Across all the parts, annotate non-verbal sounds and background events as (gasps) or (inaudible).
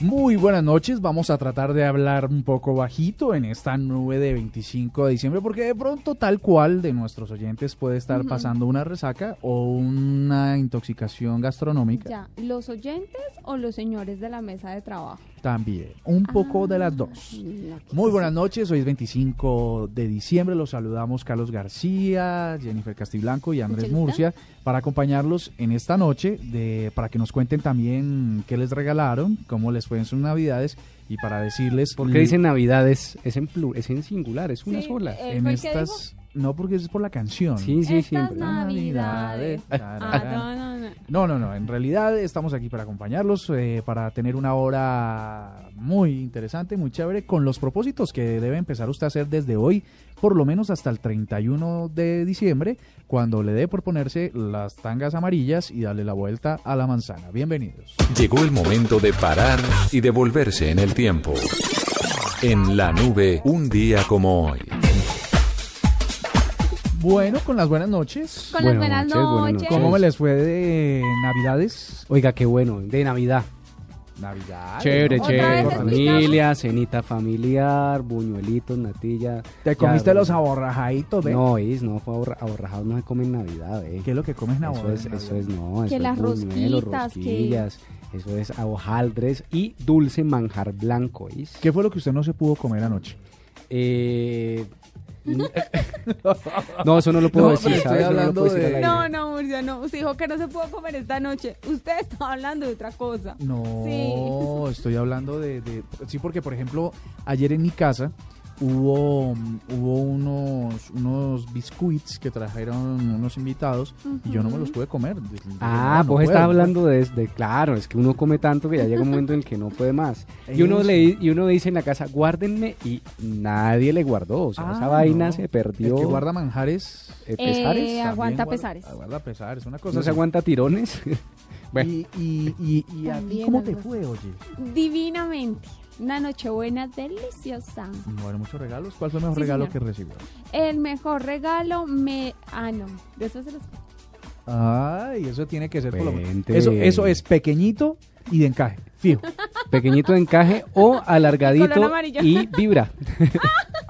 Muy buenas noches, vamos a tratar de hablar un poco bajito en esta nube de 25 de diciembre porque de pronto tal cual de nuestros oyentes puede estar pasando una resaca o una intoxicación gastronómica. Ya, ¿los oyentes o los señores de la mesa de trabajo? También, un poco de las dos. Ah, Muy buenas noches, hoy es 25 de diciembre, los saludamos Carlos García, Jennifer Castiblanco y Andrés. Murcia para acompañarlos en esta noche, de, para que nos cuenten también qué les regalaron, cómo les fue en sus navidades y para decirles... Porque dicen navidades, es en plu- es en singular, es una Sí, sola. eh, en ¿fue el que estas... No, porque es por la canción. Sí, sí, Estas siempre. navidades. Navidades. Ah, no, no, no. No, no, no. En realidad estamos aquí para acompañarlos, eh, para tener una hora muy interesante, muy chévere, con los propósitos que debe empezar usted a hacer desde hoy, por lo menos hasta el 31 de diciembre, cuando le dé por ponerse las tangas amarillas y darle la vuelta a la manzana. Bienvenidos. Llegó el momento de parar y devolverse en el tiempo. En la nube, un día como hoy. Bueno, con las buenas noches. Con las Buenas noches, buenas noches. noches. ¿Cómo me les fue de Navidades? Oiga, qué bueno, de Navidad. Navidad. Chévere, ¿Otra chévere. vez Familia, cenita familiar, buñuelitos, natilla. ¿Te comiste los aborrajaditos, ve? No, is, no, fue aborra- aborrajados no se come en Navidad, eh. ¿Qué es lo que comes en Eso Navidad? es, eso es, no, eso Que es las buñuelos, rosquitas, que- rosquillas, eso es hojaldres y dulce manjar blanco, is. ¿Qué fue lo que usted no se pudo comer anoche? Eh, (laughs) no, eso no lo puedo No, decir, ¿sabes? No lo hablando puedo decir de-. No, no, Murcia, no. Usted dijo que no se pudo comer esta noche. Usted estaba hablando de otra cosa. No, Sí. estoy hablando de, de- Sí, porque, por ejemplo, ayer en mi casa hubo, hubo unos, unos biscuits que trajeron unos invitados y yo no me los pude comer. Ah, no, no vos estás hablando de, de- claro, es que uno come tanto que ya llega un momento en el que no puede más. Y uno le y uno dice en la casa, guárdenme y nadie le guardó, o sea, Ah, esa vaina no. se perdió. El que guarda manjares eh, Eh, pesares, También aguanta guarda- pesares. Guarda pesares, una cosa no se aguanta tirones. (laughs) bueno, Y, y, y, y a ti cómo te fue, oye? Divinamente. Una nochebuena deliciosa. Bueno, muchos regalos. ¿Cuál fue el mejor Sí, regalo señor. que recibió? El mejor regalo me... Ah, no. De eso se los... Ay, eso tiene que ser por lo menos. Eso, eso es pequeñito y de encaje, fijo. pequeñito de encaje o alargadito y vibra. (laughs)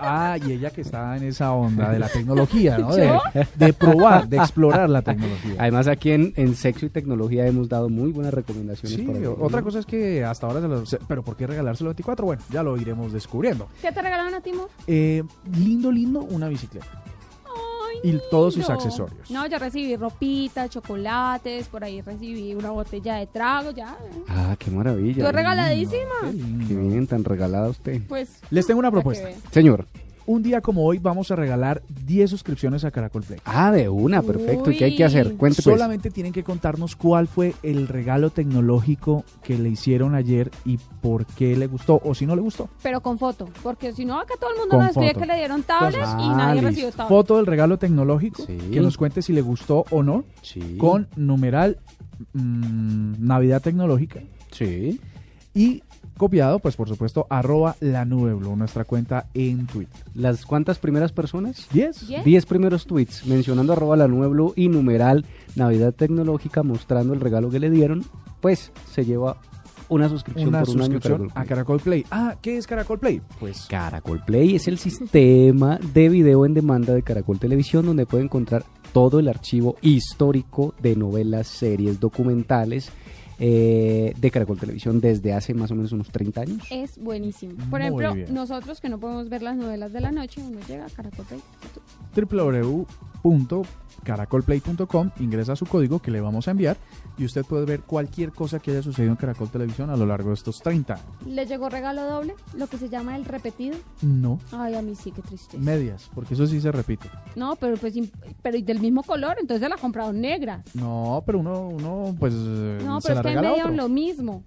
Ah, y ella que está en esa onda de la tecnología, ¿no? De, de probar, de explorar la tecnología. Además aquí en, en Sexo y Tecnología hemos dado muy buenas recomendaciones. Sí, para o- otra cosa es que hasta ahora se lo... se- Pero ¿por qué regalárselo 24? Bueno, ya lo iremos descubriendo. ¿Qué te regalaron a ti, Mur? Eh, lindo, lindo, una bicicleta. Y todos sus No. accesorios. No, yo recibí ropita, chocolates, por ahí recibí una botella de trago, ya. Ah, qué maravilla. Yo regaladísima. Qué bien, tan regalada usted. Pues... Les tengo una propuesta. Señor. Un día como hoy vamos a regalar 10 suscripciones a Caracol Play. Ah, de una, perfecto. ¿Y qué hay que hacer? Cuente pues. Solamente tienen que contarnos cuál fue el regalo tecnológico que le hicieron ayer y por qué le gustó o si no le gustó. Pero con foto, porque si no acá todo el mundo Con nos escribe que le dieron tablets y ah, nadie listo. recibió tablets. Foto del regalo tecnológico, Sí. que nos cuente si le gustó o no, Sí. con numeral mm, Navidad Tecnológica Sí. y copiado, pues por supuesto, arroba la nube Blue, nuestra cuenta en Twitter. ¿Las cuántas primeras personas? ¿10? ¿Diez? 10 primeros tweets mencionando arroba la nube blue y numeral Navidad Tecnológica mostrando el regalo que le dieron, pues se lleva una suscripción Una por un año suscripción Caracol a Play. Caracol Play. Ah, ¿qué es Caracol Play? Pues Caracol Play es el sistema de video en demanda de Caracol Televisión donde puede encontrar todo el archivo histórico de novelas, series, documentales eh, de Caracol Televisión desde hace más o menos unos 30 años. Es buenísimo. Muy Por ejemplo, bien. nosotros que no podemos ver las novelas de la noche, uno llega a Caracol Play. www.caracolplay.com, ingresa su código que le vamos a enviar y usted puede ver cualquier cosa que haya sucedido en Caracol Televisión a lo largo de estos 30 años. ¿Le llegó regalo doble? Lo que se llama el repetido. No, Ay, a mí sí, qué tristeza. medias, porque eso sí se repite. No, pero pues pero y del mismo color, entonces se la compraron negras. No, pero uno, uno pues eh, No, se pero la es que me regala a dieron otro. lo mismo.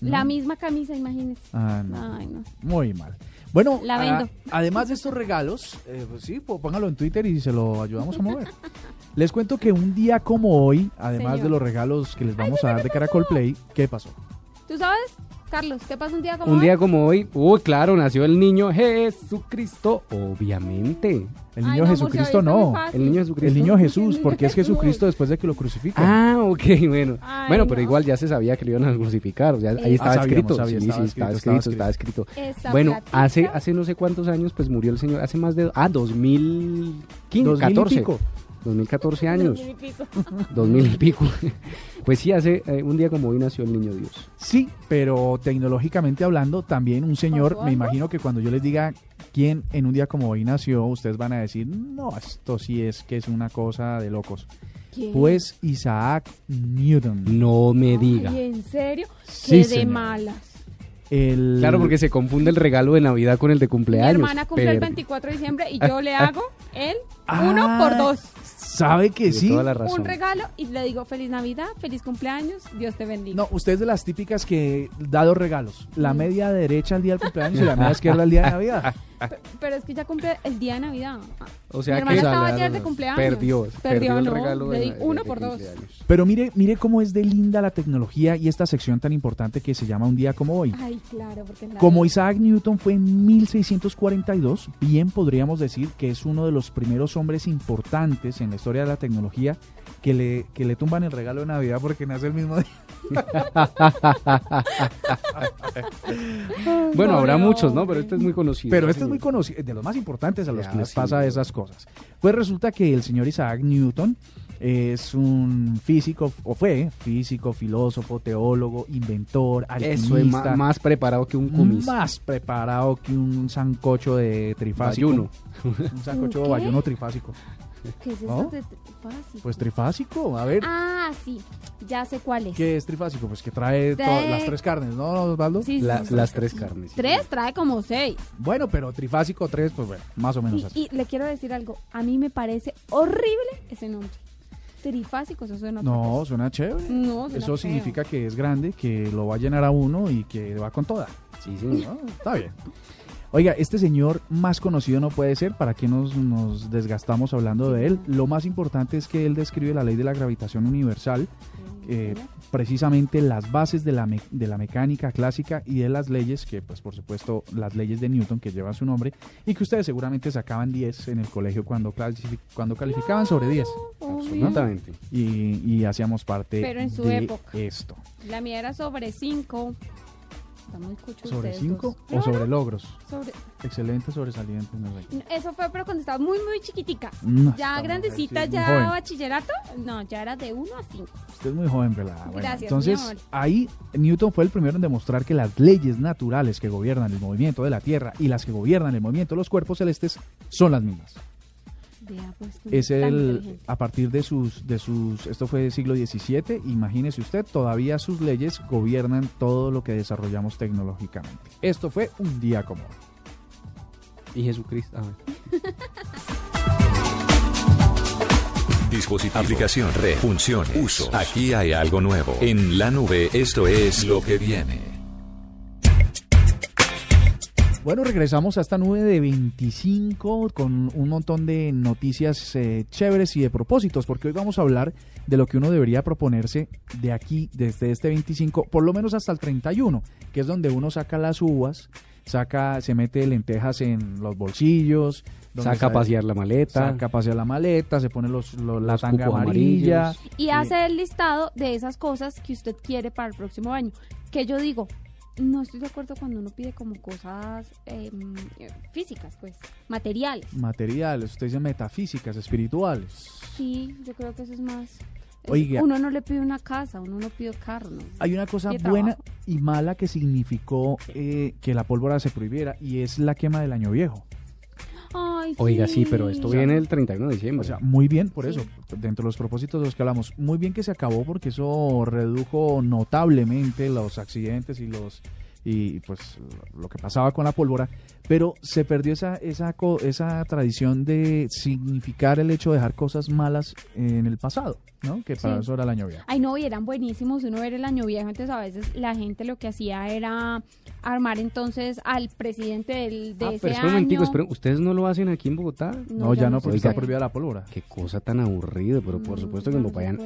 ¿No? La misma camisa, imagínese. Ah, no. Ay, no. Muy mal. Bueno, La a- vendo. además de estos regalos, eh, pues sí, pues póngalo en Twitter y se lo ayudamos a mover. (laughs) Les cuento que un día como hoy, además Señor. de los regalos que les vamos a dar de Caracol Play, ¿qué pasó? ¿Tú sabes Carlos, ¿qué pasa un día como hoy? Un día como hoy, uy, claro, nació el niño Jesucristo, obviamente. El niño Ay, no, Jesucristo no. El niño Jesucristo. El niño Jesús, porque es Jesucristo después de que lo crucifican. Ah, ok, bueno. Bueno, pero igual ya se sabía que lo iban a crucificar. O sea, ahí ah, estaba, escrito. Sabíamos, sí, sí, estaba, escrito, escrito, estaba escrito. Bueno, hace, hace no sé cuántos años, pues murió el Señor. Hace más de. Ah, 2015, 2014. 2014 años, Mil y pico. (laughs) 2000 y pico. Pues sí, hace eh, un día como hoy nació el niño Dios. Sí, pero tecnológicamente hablando, también un señor, ¿Pasó me imagino que cuando yo les diga quién en un día como hoy nació, ustedes van a decir, no, esto sí es que es una cosa de locos. ¿Quién? Pues Isaac Newton. No me diga. Ay, ¿en serio? Sí, Qué de señor. malas. El... Claro, porque se confunde el regalo de Navidad con el de Mi cumpleaños. hermana cumple el pero- 24 de diciembre y yo le hago el Ah, uno por dos. ¿Sabe que sí? toda la razón. Un regalo y le digo feliz Navidad, feliz cumpleaños, Dios te bendiga. No, usted es de las típicas que da dos regalos. La media derecha al día del cumpleaños y la (laughs) media izquierda al día de Navidad. (laughs) (laughs) Pero es que ya cumple el día de Navidad. O sea Mi que hermana estaba ayer de cumpleaños. Perdió, perdió, Perdió, el no, regalo le de- di de- uno de por dos. Pero mire, mire cómo es de linda la tecnología y esta sección tan importante que se llama Un día como hoy. Ay, claro, porque Como Isaac Newton fue en 1642, bien podríamos decir que es uno de los primeros hombres importantes en la historia de la tecnología que le, que le tumban el regalo de Navidad porque nace el mismo día. (laughs) Bueno, habrá muchos, ¿no? Pero este es muy conocido. Pero este es muy conocido, de los más importantes a los Ya, que les sí. pasa esas cosas. Pues resulta que el señor Isaac Newton es un físico, o fue físico, filósofo, teólogo, inventor, Eso es ma- alquimista, más preparado que un cumis. más preparado que un sancocho de trifásico. Bayuno. Un sancocho (laughs) ¿Un qué? bayuno trifásico. ¿Qué es eso ¿No? de trifásico? Pues trifásico, a ver, Ah, sí, ya sé cuál es. ¿qué es trifásico? Pues que trae todas las tres carnes, ¿no, Osvaldo? Sí, sí, La- sí, sí. las tres carnes. sí. Tres trae como seis. Bueno, pero trifásico tres, pues bueno, más o menos Y, así. y le quiero decir algo, a mí me parece horrible ese nombre. Trifásico, eso suena No, cosa. suena chévere. No, suena Eso feo. significa que es grande, que lo va a llenar a uno y que va con toda. Sí, señor. Ah, está bien. Oiga, este señor más conocido no puede ser, ¿para qué nos, desgastamos hablando de él? Lo más importante es que él describe la ley de la gravitación universal, eh, precisamente las bases de la, me, de la mecánica clásica y de las leyes, que pues por supuesto las leyes de Newton que llevan su nombre, y que ustedes seguramente sacaban 10 en el colegio cuando, cuando calificaban sobre 10. Absolutamente. Y, y hacíamos parte Pero en su de época. esto. La mía era sobre 5 muy cucho ¿Sobre ustedes 5 dos. o No, sobre no, logros? sobre- Excelente, sobresaliente, no sé. Eso fue, pero cuando estaba muy, muy chiquitica. No, Ya grandecita, mujer sí ya bachillerato. No, ya era de uno a cinco. Usted es muy joven. Bueno, Gracias, entonces, mi amor. ahí Newton fue el primero en demostrar que las leyes naturales que gobiernan el movimiento de la Tierra y las que gobiernan el movimiento de los cuerpos celestes son las mismas. Pues, Es el, a partir de sus, de sus, esto fue del siglo XVII, imagínese usted, todavía sus leyes gobiernan todo lo que desarrollamos tecnológicamente. Esto fue un día como hoy. Y Jesucristo. ah, Dispositivo, aplicación, red, funciones, uso. Aquí hay algo nuevo. En la nube, esto es lo que viene. Bueno, regresamos a esta nube de 25 con un montón de noticias eh, chéveres y de propósitos, porque hoy vamos a hablar de lo que uno debería proponerse de aquí, desde este 25, por lo menos hasta el 31, que es donde uno saca las uvas, saca, se mete lentejas en los bolsillos, donde Saca a pasear la maleta. saca a pasear la maleta, se pone los, los- la tanga amarilla. Y hace el listado de esas cosas que usted quiere para el próximo año. Que yo digo, no estoy de acuerdo cuando uno pide como cosas em, eh, físicas, pues, materiales. materiales, usted dice metafísicas, espirituales. Sí, yo creo que eso es más. Oiga. Uno no le pide una casa, uno no pide carro. ¿no? Hay una cosa buena y mala que significó eh, que la pólvora se prohibiera y es la quema del año viejo. Ay, Oiga, sí, pero esto O sea, viene el 31 de diciembre. O sea, muy bien por Sí. eso, dentro de los propósitos de los que hablamos, muy bien que se acabó porque eso redujo notablemente los accidentes y los y pues lo que pasaba con la pólvora, pero se perdió esa esa co- esa tradición de significar el hecho de dejar cosas malas en el pasado, ¿no? Que para Sí. eso era el año viejo. Ay, no, y eran buenísimos. Uno era el año viejo, entonces a veces la gente lo que hacía era armar entonces al presidente del, de ah, ese pero espera año. espera, ¿ustedes no lo hacen aquí en Bogotá? No, ya no, porque está prohibida la pólvora. Qué cosa tan aburrida, pero por No, supuesto que en Popayán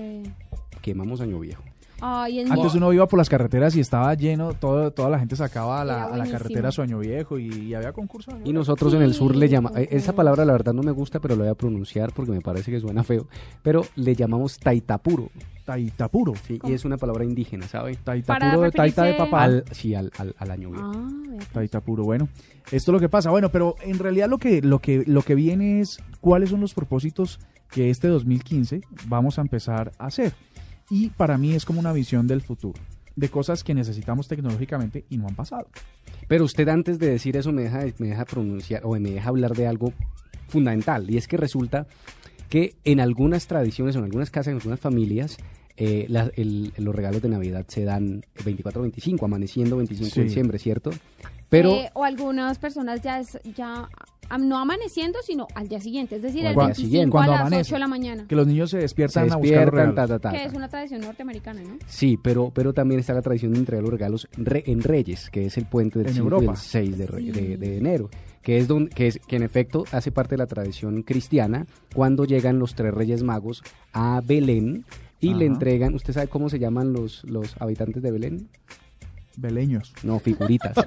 quemamos año viejo. Ay, Antes uno iba por las carreteras y estaba lleno, todo, toda la gente sacaba a la, a la carretera Sueño Viejo y, y había concursos. ¿no? Y nosotros en el sur le llamamos, esa palabra la verdad no me gusta, pero lo voy a pronunciar porque me parece que suena feo, pero le llamamos taitapuro, Taitapuro. ¿sí? ¿Cómo? y es una palabra indígena, ¿sabe? Taitapuro de Taita de papá. Al, sí, al, al, al año viejo. Ah, pues. Taitapuro, bueno. Esto es lo que pasa. Bueno, pero en realidad lo que, lo que, lo que viene es cuáles son los propósitos que este 2015 vamos a empezar a hacer. Y para mí es como una visión del futuro, de cosas que necesitamos tecnológicamente y no han pasado. Pero usted antes de decir eso me deja, me deja pronunciar o me deja hablar de algo fundamental y es que resulta que en algunas tradiciones, en algunas casas, en algunas familias, eh, la- el- los regalos de Navidad se dan 24-25, amaneciendo 25 Sí. de diciembre, ¿cierto? Pero Eh, o algunas personas ya es ya no amaneciendo, sino al día siguiente, es decir, O el al día 25 siguiente. a Cuando las amanece. 8 de la mañana, Que los niños se se despiertan, a buscar los despiertan, ta, ta, ta, que es una tradición norteamericana, ¿no? Sí, pero, pero también está la tradición de entregar los regalos re- en Reyes, que es el puente del En 5 y Europa. el 6 de, Sí. de- de enero, que es, don- que es que en efecto hace parte de la tradición cristiana cuando llegan los tres Reyes Magos a Belén y le entregan, ¿usted sabe cómo se llaman los, los habitantes de Belén? Beleños. No, figuritas. (laughs)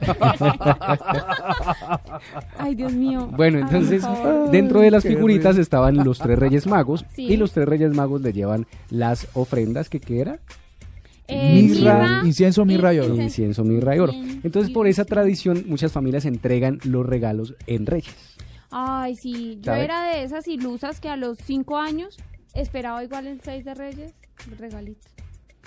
Ay, Dios mío. bueno, entonces dentro de las figuritas estaban los tres Reyes Magos Sí. y los tres Reyes Magos le llevan las ofrendas que qué era Eh, Mirra, incienso, mirra y oro. incienso, mirra y oro. Bien, Entonces, por esa tradición, muchas familias entregan los regalos en Reyes. Ay, sí, yo era de esas ilusas que a los 5 años esperaba igual el 6 de Reyes, el regalito.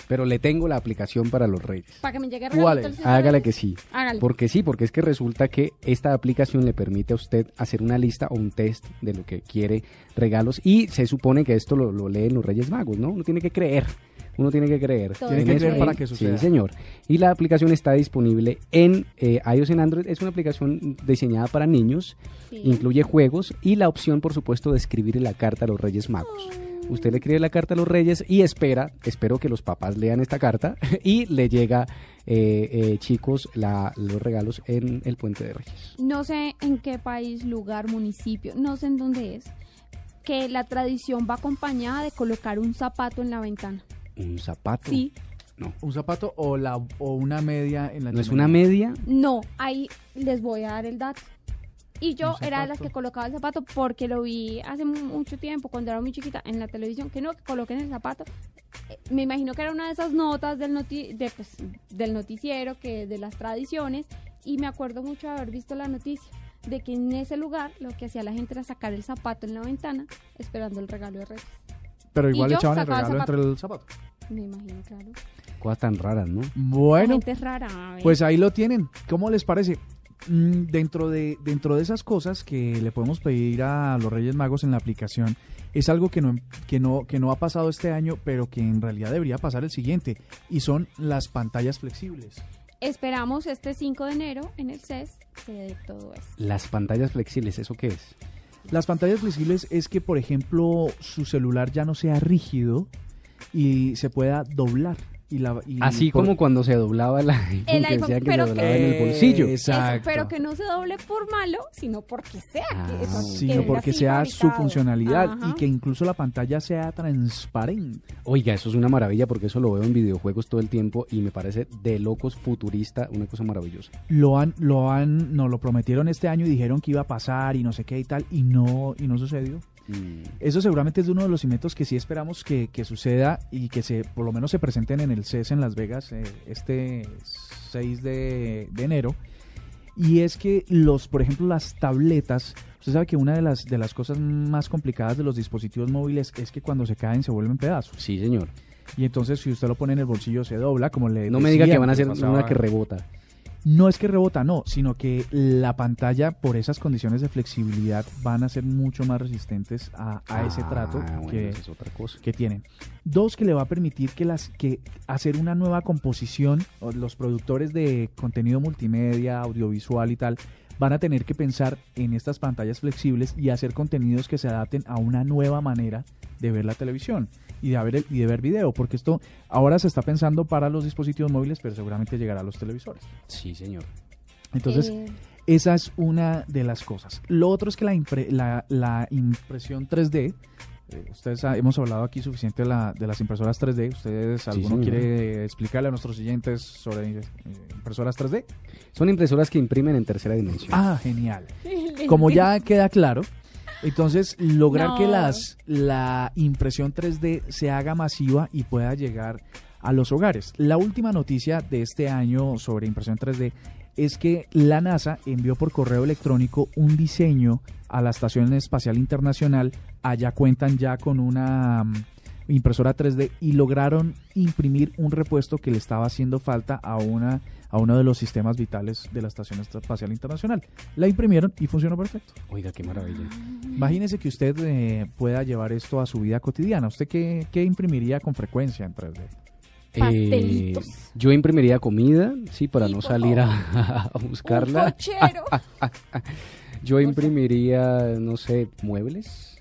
Pero le tengo la aplicación para los Reyes. Para que me llegue ¿Cuál es? el 6 de Hágale que sí. Hágale. Porque sí, porque es que resulta que esta aplicación le permite a usted hacer una lista o un test de lo que quiere regalos y se supone que esto lo, lo leen los Reyes Magos, ¿no? Uno tiene que creer. Uno tiene que creer. Todo Tiene en que creer para que suceda. Sí, señor. Y la aplicación está disponible en eh, iOS en Android. Es una aplicación diseñada para niños. Sí. Incluye juegos y la opción, por supuesto, de escribir la carta a los Reyes Magos. Usted le escribe la carta a los Reyes y espera, espero que los papás lean esta carta (laughs) y le llega, eh, eh, chicos, la- los regalos en el Puente de Reyes. No sé en qué país, lugar, municipio, no sé en dónde es, que la tradición va acompañada de colocar un zapato en la ventana. Un zapato. Sí, No. ¿Un zapato o, la, o una media en la ¿No es una media? no, ahí les voy a dar el dato. Y yo era de las que colocaba el zapato porque lo vi hace mucho tiempo, cuando era muy chiquita, en la televisión, que no, que coloquen el zapato. Eh, Me imagino que era una de esas notas del, noti de, pues, del noticiero, que de las tradiciones, y me acuerdo mucho de haber visto la noticia de que en ese lugar lo que hacía la gente era sacar el zapato en la ventana esperando el regalo de Reyes. Pero igual echaban el el regalo zapato. entre el zapato. Me imagino, claro. Cosas tan raras, ¿no? La Bueno, gente es rara. Pues ahí lo tienen. ¿Cómo les parece? Mm, Dentro de, dentro de esas cosas que le podemos pedir a los Reyes Magos en la aplicación, es algo que no, que, no, que no ha pasado este año, pero que en realidad debería pasar el siguiente, y son las pantallas flexibles. Esperamos este 5 de enero en el CES que dé todo eso. Las pantallas flexibles, ¿eso qué es? Las pantallas flexibles es que, por ejemplo, su celular ya no sea rígido y se pueda doblar. Y la, y Así por- como cuando se doblaba el iPhone, (laughs) El que iPhone, decía que pero se que- en el bolsillo. Eso, pero que no se doble por malo, sino porque sea Ah, que eso sino que porque sea su funcionalidad Ajá. y que incluso la pantalla sea transparente. Oiga, eso es una maravilla porque eso lo veo en videojuegos todo el tiempo y me parece de locos futurista, una cosa maravillosa. lo han, lo han, no lo prometieron este año y dijeron que iba a pasar y no sé qué y tal, y no, y no sucedió. Mm. Eso seguramente es uno de los inventos que sí esperamos que, que suceda y que se, por lo menos se presenten en el CES en Las Vegas eh, este 6 de, de enero. Y es que los, por ejemplo, las tabletas, usted sabe que una de las, de las cosas más complicadas de los dispositivos móviles es que cuando se caen se vuelven pedazos. Sí, señor. Y entonces si usted lo pone en el bolsillo se dobla, como le No me diga que van a ser pasaba- una que rebota. No es que rebota, no, sino que la pantalla, por esas condiciones de flexibilidad, van a ser mucho más resistentes a, a ese Ah, trato bueno, que, esa es otra cosa. que tienen. Dos, que le va a permitir que las que hacer una nueva composición, los productores de contenido multimedia, audiovisual y tal, van a tener que pensar en estas pantallas flexibles y hacer contenidos que se adapten a una nueva manera de ver la televisión y de ver, el- y de ver video, porque esto ahora se está pensando para los dispositivos móviles, pero seguramente llegará a los televisores. Sí, señor. Entonces, Eh, esa es una de las cosas. Lo otro es que la, impre- la, la impresión 3D Eh, ustedes ha- hemos hablado aquí suficiente de, la- de las impresoras 3D. ¿Ustedes, alguno señor. quiere explicarle a nuestros oyentes sobre eh, impresoras 3D? Son impresoras que imprimen en tercera dimensión. Ah, genial. (laughs) Como ya queda claro, entonces lograr No. que las la impresión 3D se haga masiva y pueda llegar a los hogares. La última noticia de este año sobre impresión 3D es que la NASA envió por correo electrónico un diseño a la Estación Espacial Internacional. Allá cuentan ya con una mm, impresora 3D y lograron imprimir un repuesto que le estaba haciendo falta a una a uno de los sistemas vitales de la Estación Espacial Internacional. La imprimieron y funcionó perfecto. Oiga, qué maravilla. Imagínese que usted eh, pueda llevar esto a su vida cotidiana. ¿Usted qué, qué imprimiría con frecuencia en 3D? Pastelitos. Eh, yo imprimiría comida, sí, para Sí, no salir a, (laughs) a Un buscarla. cochero. (laughs) Yo imprimiría, no sé, muebles.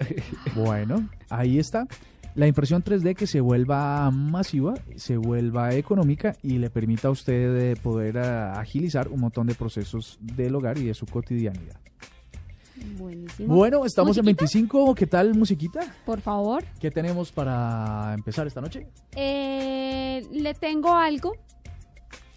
(laughs) Bueno, ahí está. La impresión 3D que se vuelva masiva, se vuelva económica y le permita a usted eh, poder ah, agilizar un montón de procesos del hogar y de su cotidianidad. Buenísimo. Bueno, estamos en ¿Musiquita? 25. ¿Qué tal, musiquita? Por favor. ¿Qué tenemos para empezar esta noche? Eh, le tengo algo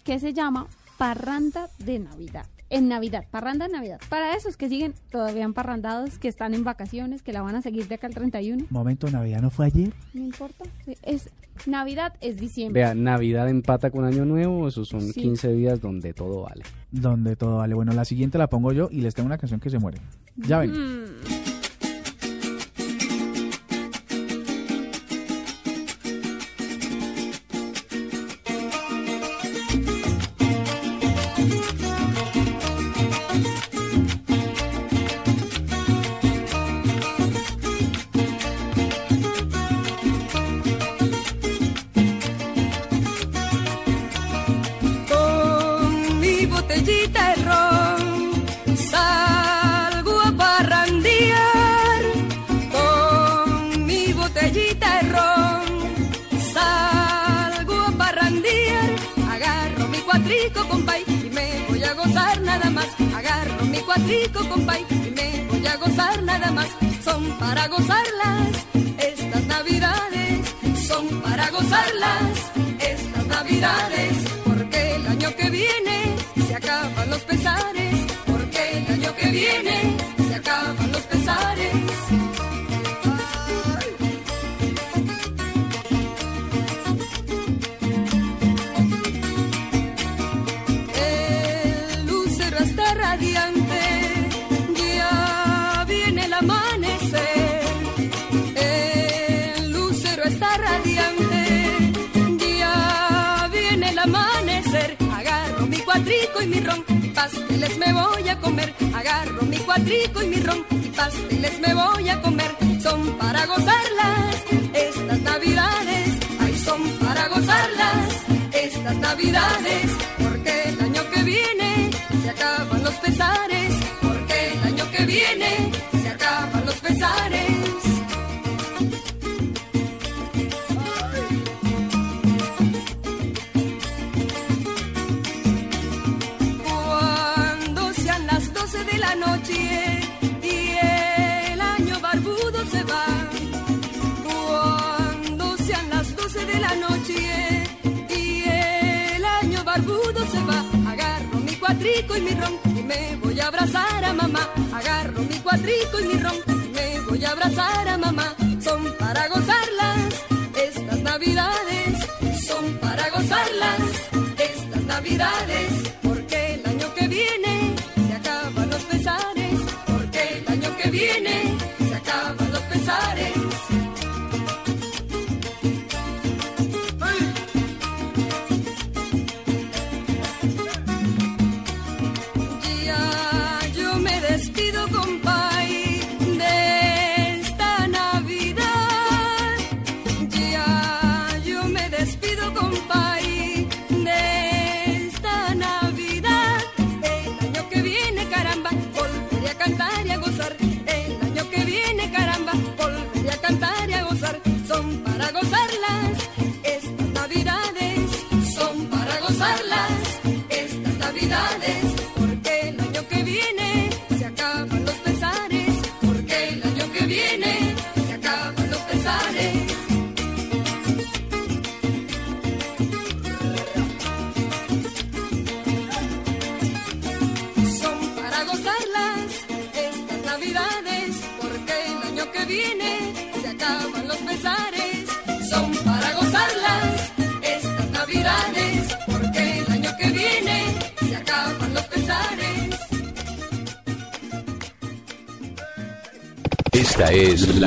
que se llama parranda de Navidad. En Navidad, parranda Navidad. Para esos que siguen todavía emparrandados, que están en vacaciones, que la van a seguir de acá al 31, Momento, Navidad no fue ayer. no importa. Es Navidad es diciembre. Vea, Navidad empata con Año Nuevo, esos son Sí. 15 días donde todo vale. Donde todo vale. Bueno, la siguiente la pongo yo y les tengo una canción que se muere. Ya ven. Mm. Cuatrico compay y me voy a gozar nada más. Son para gozarlas estas navidades son para gozarlas estas navidades porque el año que viene se acaban los pesares porque el año que viene pasteles me voy a comer. Son para gozarlas estas navidades, ay, son para gozarlas estas navidades. Porque el año que viene se acaban los pesares, porque el año que viene se acaban los pesares. Y mi ron y me voy a abrazar a mamá. Agarro mi cuatrico y mi ron y me voy a abrazar a mamá. Son para gozarlas estas navidades. Son para gozarlas estas navidades.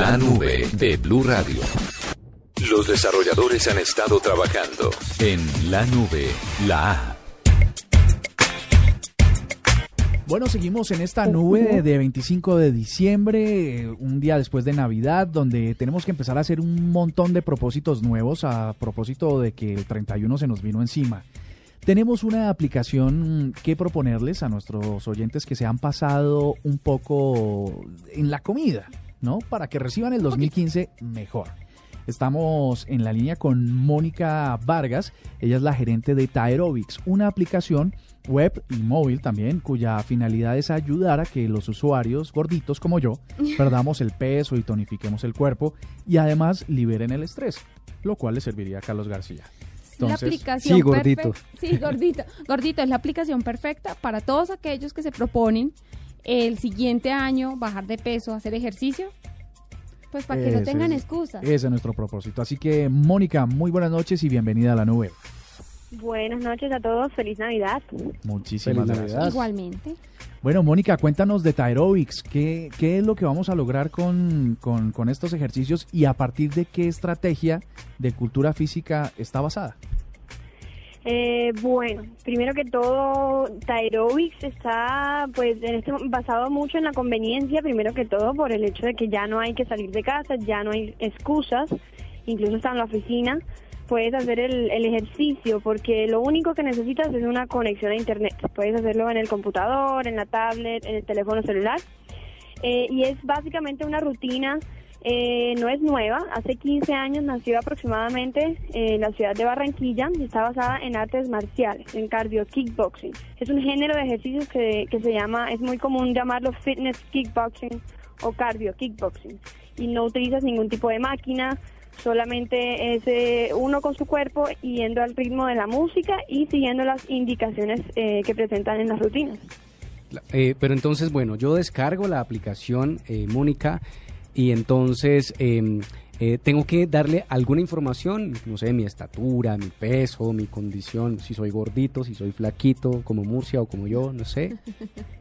La nube de Blue Radio. Los desarrolladores han estado trabajando en la nube, la A. Bueno, seguimos en esta nube de 25 de diciembre, eh, un día después de Navidad, donde tenemos que empezar a hacer un montón de propósitos nuevos a propósito de que el 31 se nos vino encima. Tenemos una aplicación que proponerles a nuestros oyentes que se han pasado un poco en la comida, ¿no? Para que reciban el 2015 mejor. Estamos en la línea con Mónica Vargas, ella es la gerente de Taerobics, una aplicación web y móvil también, cuya finalidad es ayudar a que los usuarios gorditos como yo (laughs) perdamos el peso y tonifiquemos el cuerpo y además liberen el estrés, lo cual le serviría a Carlos García. la aplicación sí, gordito. Sí, gordito. Gordito es la aplicación perfecta para todos aquellos que se proponen el siguiente año bajar de peso, hacer ejercicio. Pues para que no tengan es- excusas. Ese es nuestro propósito. Así que, Mónica, muy buenas noches y bienvenida a la nube. Buenas noches a todos, feliz Navidad. Muchísimas Feliz gracias. Navidad. Igualmente. Bueno, Mónica, cuéntanos de Tyrobics. ¿Qué, ¿Qué es lo que vamos a lograr con, con, con estos ejercicios y a partir de qué estrategia de cultura física está basada? Eh, bueno, primero que todo, Tyrobics está pues en este, basado mucho en la conveniencia, primero que todo por el hecho de que ya no hay que salir de casa, ya no hay excusas, incluso está en la oficina, puedes hacer el, el ejercicio porque lo único que necesitas es una conexión a internet. Puedes hacerlo en el computador, en la tablet, en el teléfono celular. Eh, y es básicamente una rutina, eh, no es nueva, hace 15 años nació aproximadamente en la ciudad de Barranquilla y está basada en artes marciales, en cardio kickboxing. Es un género de ejercicios que, que se llama, es muy común llamarlo fitness kickboxing o cardio kickboxing y no utilizas ningún tipo de máquina, solamente es eh, uno con su cuerpo yendo al ritmo de la música y siguiendo las indicaciones eh, que presentan en las rutinas. Eh, pero entonces, bueno, yo descargo la aplicación eh, Mónica y entonces em, eh, tengo que darle alguna información, no sé, mi estatura, mi peso, mi condición, si soy gordito, si soy flaquito, como Murcia o como yo, no sé. (laughs)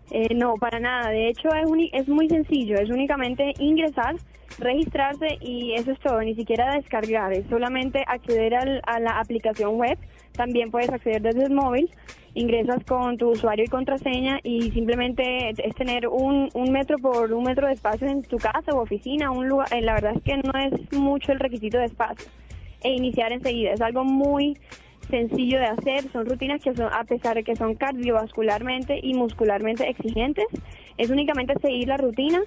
Eh, no, para nada. De hecho, es, uni- es muy sencillo. Es únicamente ingresar, registrarse y eso es todo. Ni siquiera descargar. Es solamente acceder al- a la aplicación web. También puedes acceder desde el móvil. Ingresas con tu usuario y contraseña y simplemente es tener un, un metro por un metro de espacio en tu casa o oficina. Un lugar. eh, la verdad es que no es mucho el requisito de espacio. E iniciar enseguida. Es algo muy sencillo de hacer, son rutinas que son, a pesar de que son cardiovascularmente y muscularmente exigentes, es únicamente seguir la rutina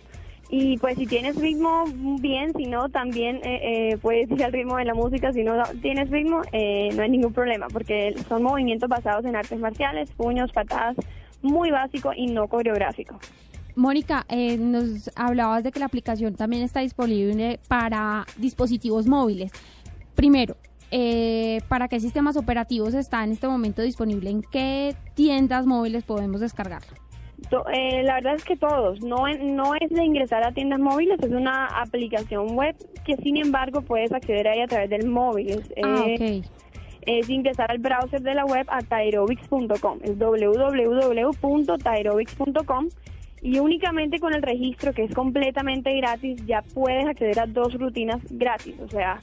y pues si tienes ritmo, bien, si no, también eh, eh, puedes ir al ritmo de la música, si no tienes ritmo, eh, no hay ningún problema, porque son movimientos basados en artes marciales, puños, patadas, muy básico y no coreográfico. Mónica, eh, nos hablabas de que la aplicación también está disponible para dispositivos móviles. Primero, eh, ¿para qué sistemas operativos está en este momento disponible? ¿En qué tiendas móviles podemos descargarlo? To- eh, la verdad es que todos, no, no es de ingresar a tiendas móviles, es una aplicación web que sin embargo puedes acceder ahí a través del móvil. Es, Ah, eh, es ingresar al browser de la web a tyrobics.com, es www.tyrobics.com y únicamente con el registro que es completamente gratis ya puedes acceder a dos rutinas gratis, o sea,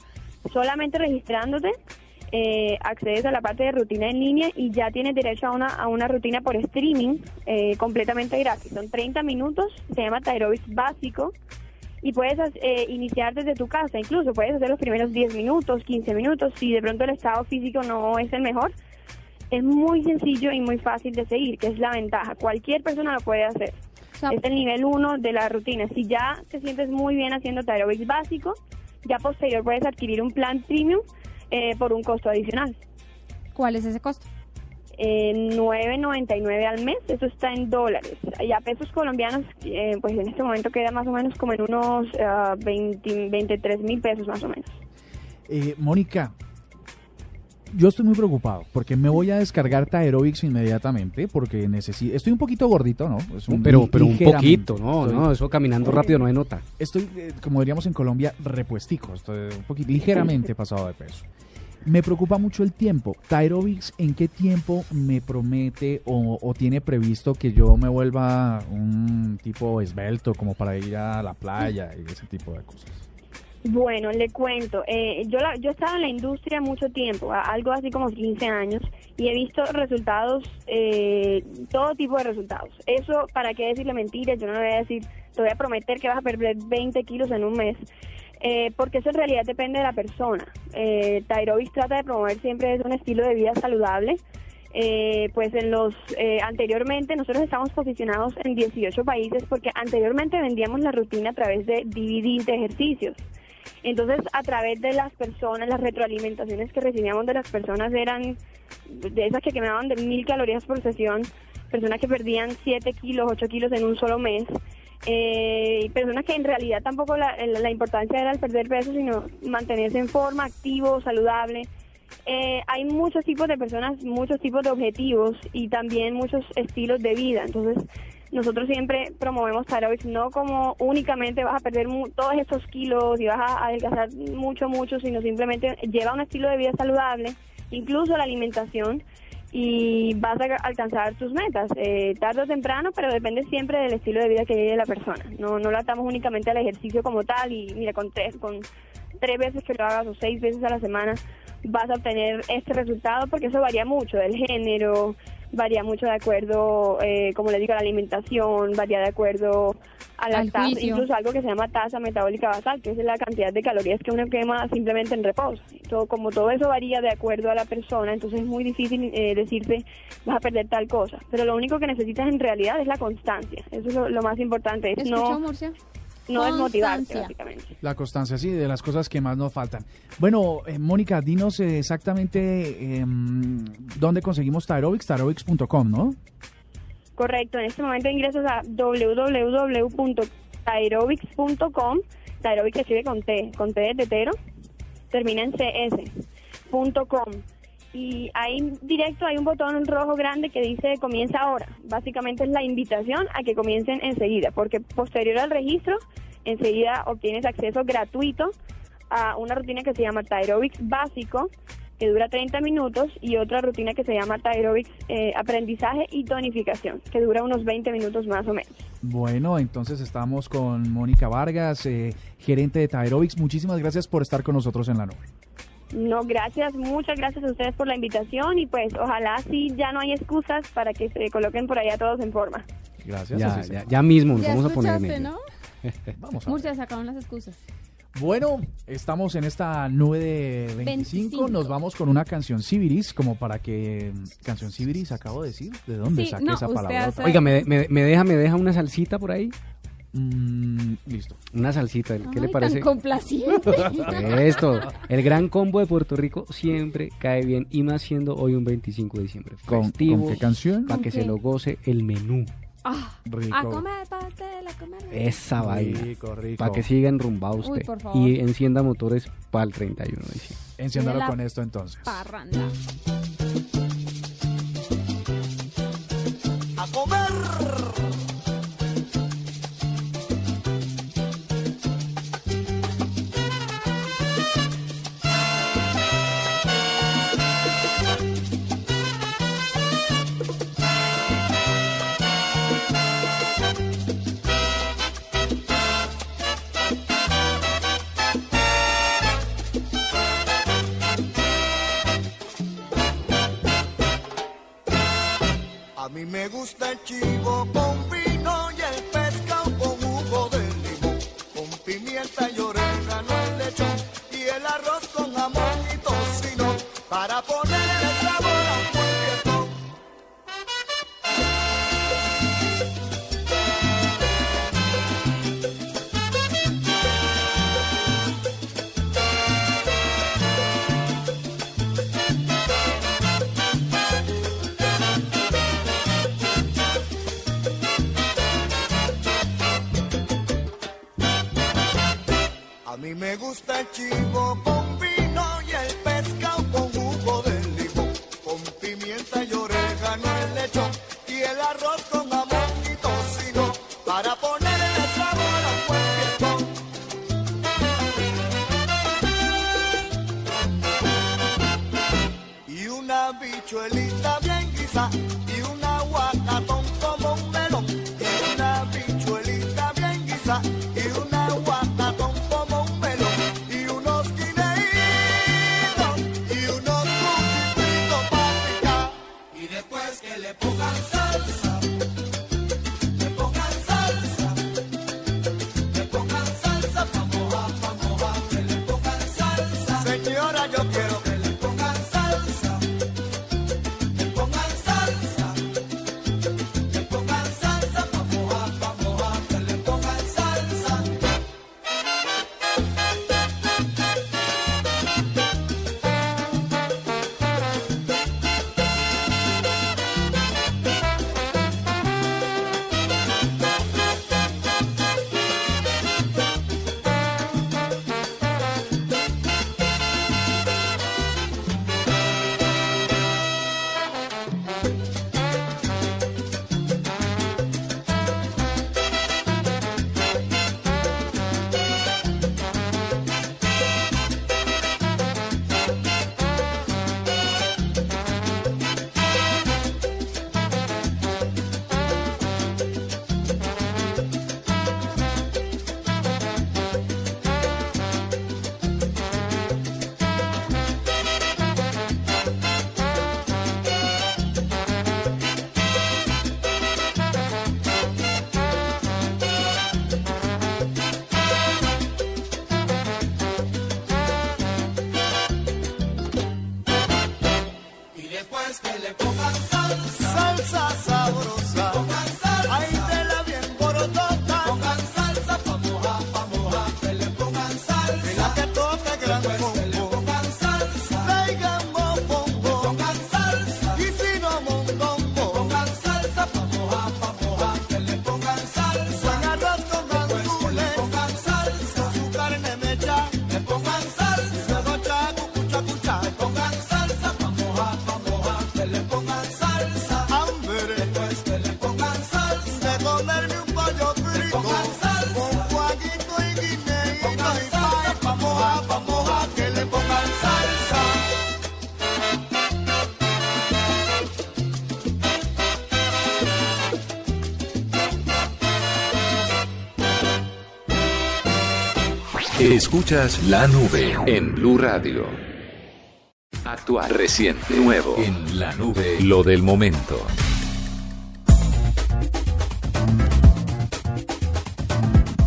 solamente registrándote eh, accedes a la parte de rutina en línea y ya tienes derecho a una, a una rutina por streaming eh, completamente gratis. Son 30 minutos, se llama Tyrobics básico y puedes eh, iniciar desde tu casa, incluso puedes hacer los primeros 10 minutos, 15 minutos, si de pronto el estado físico no es el mejor. Es muy sencillo y muy fácil de seguir, que es la ventaja. Cualquier persona lo puede hacer. Es el nivel 1 de la rutina. Si ya te sientes muy bien haciendo Tyrobics básico, ya posterior puedes adquirir un plan premium eh, por un costo adicional. ¿Cuál es ese costo? Eh, 9.99 al mes, eso está en dólares. Y a pesos colombianos, eh, pues en este momento queda más o menos como en unos ah, 20 23 mil pesos más o menos. Eh, Mónica, yo estoy muy preocupado porque me voy a descargar Aerobics inmediatamente porque necesito. Estoy un poquito gordito, ¿no? Es un- pero pero un poquito, no, Estoy- no, eso caminando rápido no hay nota. Estoy, eh, como diríamos en Colombia, repuestico. Estoy un poquito ligeramente pasado de peso. Me preocupa mucho el tiempo. Tyrobics, ¿en qué tiempo me promete o, o tiene previsto que yo me vuelva un tipo esbelto como para ir a la playa y ese tipo de cosas? Bueno, le cuento. Eh, yo, la, yo he estado en la industria mucho tiempo, algo así como 15 años, y he visto resultados, eh, todo tipo de resultados. Eso, ¿para qué decirle mentiras? Yo no le voy a decir, te voy a prometer que vas a perder 20 kilos en un mes, eh, porque eso en realidad depende de la persona. Eh, Tyrobics trata de promover siempre un estilo de vida saludable. Eh, pues en los eh, anteriormente nosotros estamos posicionados en 18 países porque anteriormente vendíamos la rutina a través de DVDs de ejercicios. Entonces, a través de las personas, las retroalimentaciones que recibíamos de las personas eran de esas que quemaban de mil calorías por sesión, personas que perdían 7 kilos, 8 kilos en un solo mes, eh, personas que en realidad tampoco la, la- la importancia era el perder peso, sino mantenerse en forma, activo, saludable. Eh, hay muchos tipos de personas, muchos tipos de objetivos y también muchos estilos de vida. Entonces, nosotros siempre promovemos Tyrobics no como únicamente vas a perder mu- todos estos kilos y vas a adelgazar mucho, mucho, sino simplemente lleva un estilo de vida saludable, incluso la alimentación, y vas a alcanzar tus metas, eh, tarde o temprano, pero depende siempre del estilo de vida que lleve la persona. No, no lo atamos únicamente al ejercicio como tal y mira, con tres, con tres veces que lo hagas o seis veces a la semana vas a obtener este resultado porque eso varía mucho del género, varía mucho de acuerdo, eh, como le digo, a la alimentación, varía de acuerdo a la Al tasa, juicio. incluso algo que se llama tasa metabólica basal, que es la cantidad de calorías que uno quema simplemente en reposo. Todo, como todo eso varía de acuerdo a la persona, entonces es muy difícil eh, decirte vas a perder tal cosa. Pero lo único que necesitas en realidad es la constancia. Eso es lo, lo más importante. Es ¿Escuchó, no, Murcia? No es motivarte, Constancia. básicamente. La constancia, sí, de las cosas que más nos faltan. Bueno, eh, Mónica, dinos eh, exactamente em, dónde conseguimos Tyrobics, tyrobics.com, ¿no? Correcto, en este momento ingresas a www.tyrobics.com, Tyrobics se escribe con T, con T de tetero, termina en cs.com. Y ahí directo hay un botón rojo grande que dice comienza ahora. Básicamente es la invitación a que comiencen enseguida, porque posterior al registro, enseguida obtienes acceso gratuito a una rutina que se llama Tyrobics básico, que dura 30 minutos, y otra rutina que se llama Tyrobics eh, aprendizaje y tonificación, que dura unos 20 minutos más o menos. Bueno, entonces estamos con Mónica Vargas, eh, gerente de Tyrobics. Muchísimas gracias por estar con nosotros en la nube. No, gracias, muchas gracias a ustedes por la invitación y pues ojalá sí ya no hay excusas para que se coloquen por allá todos en forma. Gracias. Ya, mismo nos Ya vamos a poner. (laughs) Murcia sacaron las excusas. Bueno, estamos en esta nube de 25. 25. Nos vamos con una canción Sibiris, como para que. Canción Sibiris, acabo de decir. ¿De dónde Sí, saqué no, esa palabra? hace- Oiga, ¿me, me, me deja, ¿me deja una salsita por ahí? Mm, listo. Una salsita, ¿qué le parece? Tan complaciente. Esto, el gran combo de Puerto Rico siempre cae bien y más siendo hoy un 25 de diciembre. ¿Con, Festivo, ¿con qué canción? Para ¿Con que qué? se lo goce el menú. Ah, Rico. a comer pastel, a comer. Esa vaina. Rico, rico. Para que siga enrumbado usted. por favor. y encienda motores para el 31 de diciembre. Enciéndalo con esto entonces. Parranda. a comer. Mí me gusta el chivo Escuchas la nube en Blue Radio. Actual, reciente, nuevo. En la nube, lo del momento.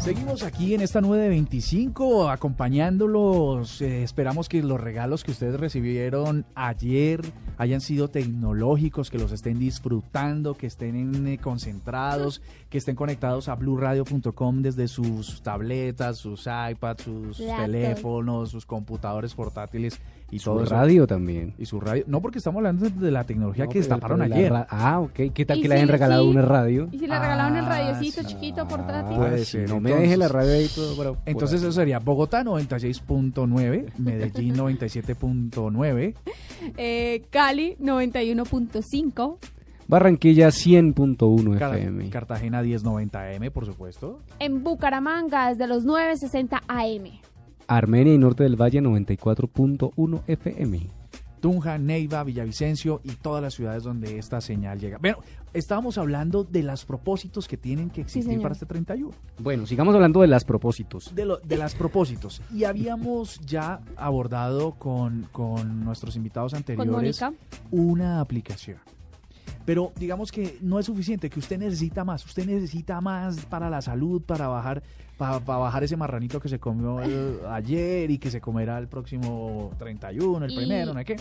Seguimos aquí en esta 925 acompañándolos. Eh, esperamos que los regalos que ustedes recibieron ayer hayan sido tecnológicos, que los estén disfrutando, que estén eh, concentrados, que estén conectados a blueradio.com desde sus tabletas, sus iPads, sus Laptop. teléfonos, sus computadores portátiles y Su todo eso. radio también. Y su radio. No, porque estamos hablando de la tecnología No, que pero- destaparon pero ayer. Ah, ok. ¿Qué tal que le hayan sí, regalado sí. una radio? Y si le regalaban el Ah, radiocito sí. chiquito portátil. Puede Ah, ser, No me entonces. deje la radio ahí todo por Entonces eso sería Bogotá 96.9, Medellín 97.9, (laughs) Eh, Cali 91.5. Barranquilla 100.1 Car- FM. Cartagena 1090M, por supuesto. En Bucaramanga desde los 9.60 AM. Armenia y Norte del Valle 94.1 FM. Tunja, Neiva, Villavicencio y todas las ciudades donde esta señal llega. Bueno, estábamos hablando de los propósitos que tienen que existir para este 31. Bueno, sigamos hablando de las propósitos. De, lo, de las propósitos. Y habíamos ya abordado con, con nuestros invitados anteriores una aplicación. Pero digamos que no es suficiente, que usted necesita más. Usted necesita más para la salud, para bajar, para, para bajar ese marranito que se comió el- ayer y que se comerá el próximo 31, el Y- primero, ¿no es qué?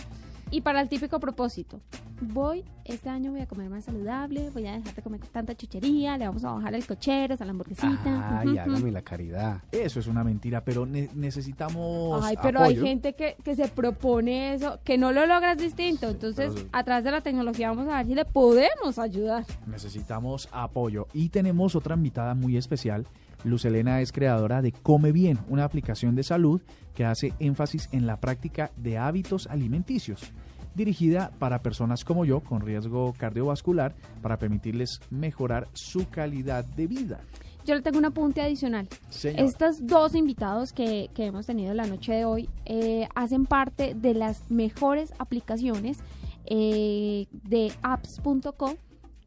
Y para el típico propósito, voy, este año voy a comer más saludable, voy a dejar de comer tanta chuchería, le vamos a bajar el cochero, a la hamburguesita. Ay, ujú, hágame ujú. la caridad. Eso es una mentira, pero ne- necesitamos Ay, pero hay apoyo. gente que, que se propone eso, que no lo logras distinto. Entonces, pero- a través de la tecnología vamos a ver si le podemos ayudar. Necesitamos apoyo. Y tenemos otra invitada muy especial. Luz Elena es creadora de Come Bien, una aplicación de salud que hace énfasis en la práctica de hábitos alimenticios, dirigida para personas como yo con riesgo cardiovascular para permitirles mejorar su calidad de vida. Yo le tengo un apunte adicional. Señor. Estos dos invitados que, que hemos tenido la noche de hoy eh, hacen parte de las mejores aplicaciones eh, de apps.com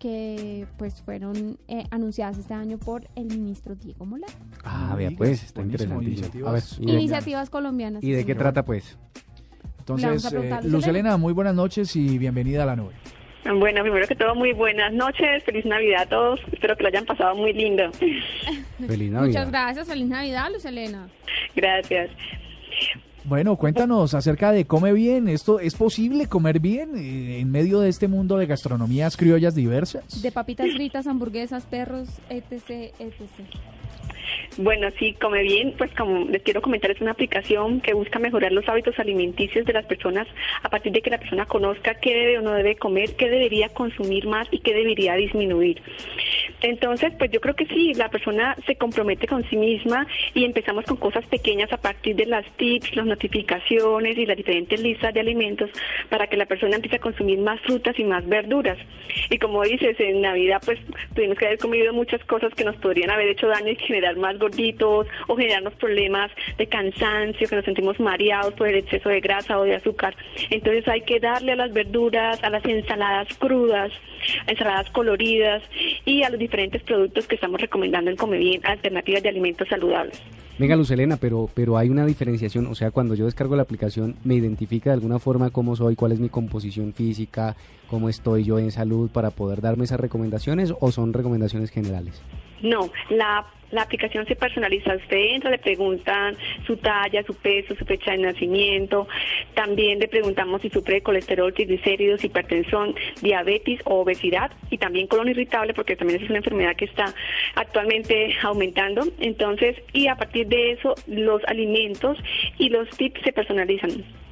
que pues fueron eh, anunciadas este año por el ministro Diego Molar. Ah, vea pues, está buenísimo, interesantísimo. A ver, iniciativas. ¿y de, Iniciativas colombianas. y de qué trata pues? Entonces, eh, Luz Elena. Muy buenas noches y bienvenida a la nube. Bueno, primero que todo, muy buenas noches, feliz Navidad a todos, espero que lo hayan pasado muy lindo. (laughs) Feliz Muchas Navidad. gracias, feliz Navidad, Luz Elena. Gracias. Bueno, cuéntanos acerca de Come Bien. ¿Esto es posible comer bien eh, en medio de este mundo de gastronomías criollas diversas? De papitas fritas, hamburguesas, perros, etc, etc. Bueno, sí, come bien, pues como les quiero comentar, es una aplicación que busca mejorar los hábitos alimenticios de las personas a partir de que la persona conozca qué debe o no debe comer, qué debería consumir más y qué debería disminuir. Entonces, pues yo creo que sí, la persona se compromete con sí misma y empezamos con cosas pequeñas a partir de las tips, las notificaciones y las diferentes listas de alimentos para que la persona empiece a consumir más frutas y más verduras. Y como dices, en Navidad pues tuvimos que haber comido muchas cosas que nos podrían haber hecho daño y generar más gorditos o generarnos problemas de cansancio, que nos sentimos mareados por el exceso de grasa o de azúcar. Entonces hay que darle a las verduras, a las ensaladas crudas, ensaladas coloridas y a los diferentes productos que estamos recomendando en Come Bien, alternativas de alimentos saludables. Venga, Luz Elena, pero, pero hay una diferenciación, o sea, cuando yo descargo la aplicación, ¿me identifica de alguna forma cómo soy, cuál es mi composición física, cómo estoy yo en salud para poder darme esas recomendaciones o son recomendaciones generales? No, la, la aplicación se personaliza. Usted entra, le preguntan su talla, su peso, su fecha de nacimiento. También le preguntamos si sufre colesterol, triglicéridos, hipertensión, diabetes o obesidad. Y también colon irritable, porque también es una enfermedad que está actualmente aumentando. Entonces, y a partir de eso, los alimentos y los tips se personalizan.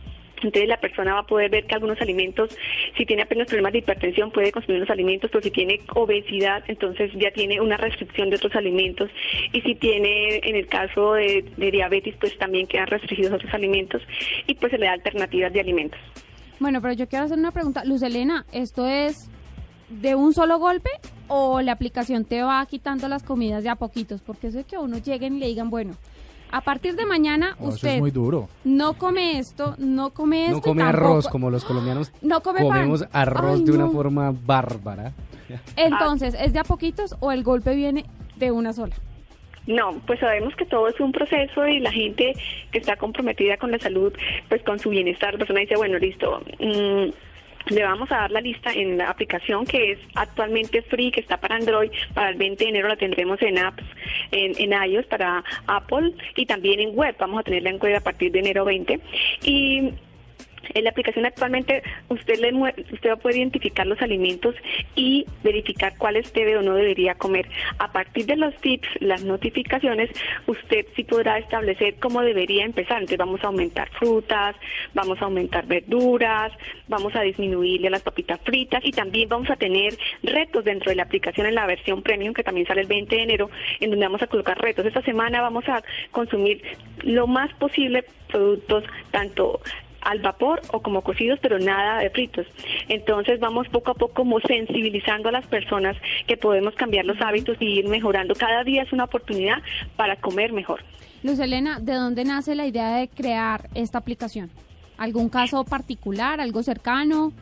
Entonces la persona va a poder ver que algunos alimentos, si tiene apenas problemas de hipertensión, puede consumir unos alimentos, pero si tiene obesidad, entonces ya tiene una restricción de otros alimentos. Y si tiene, en el caso de, de diabetes, pues también quedan restringidos otros alimentos y pues se le da alternativas de alimentos. Bueno, pero yo quiero hacer una pregunta. Luz Elena, ¿esto es de un solo golpe o la aplicación te va quitando las comidas de a poquitos? Porque eso es que a uno lleguen y le digan, bueno, a partir de mañana No, usted es muy duro. no come esto, no come esto. No y come tampoco- arroz como los colombianos (gasps) No come pan. comemos arroz Ay, de una forma bárbara. Entonces, ¿es de a poquitos o el golpe viene de una sola? No, pues sabemos que todo es un proceso y la gente que está comprometida con la salud, pues con su bienestar, la persona dice, bueno, listo, mm, le vamos a dar la lista en la aplicación que es actualmente free, que está para Android, para el 20 de enero la tendremos en apps, en, en iOS para Apple y también en web, vamos a tenerla en web a partir de enero 20 y en la aplicación actualmente usted le usted va a poder identificar los alimentos y verificar cuáles debe o no debería comer. A partir de los tips, las notificaciones, usted sí podrá establecer cómo debería empezar. Entonces vamos a aumentar frutas, vamos a aumentar verduras, vamos a disminuirle las papitas fritas y también vamos a tener retos dentro de la aplicación en la versión premium que también sale el 20 de enero en donde vamos a colocar retos. Esta semana vamos a consumir lo más posible productos tanto al vapor o como cocidos, pero nada de fritos. Entonces vamos poco a poco como sensibilizando a las personas que podemos cambiar los hábitos y ir mejorando. Cada día es una oportunidad para comer mejor. Luz Elena, ¿de dónde nace la idea de crear esta aplicación? ¿Algún caso particular, algo cercano?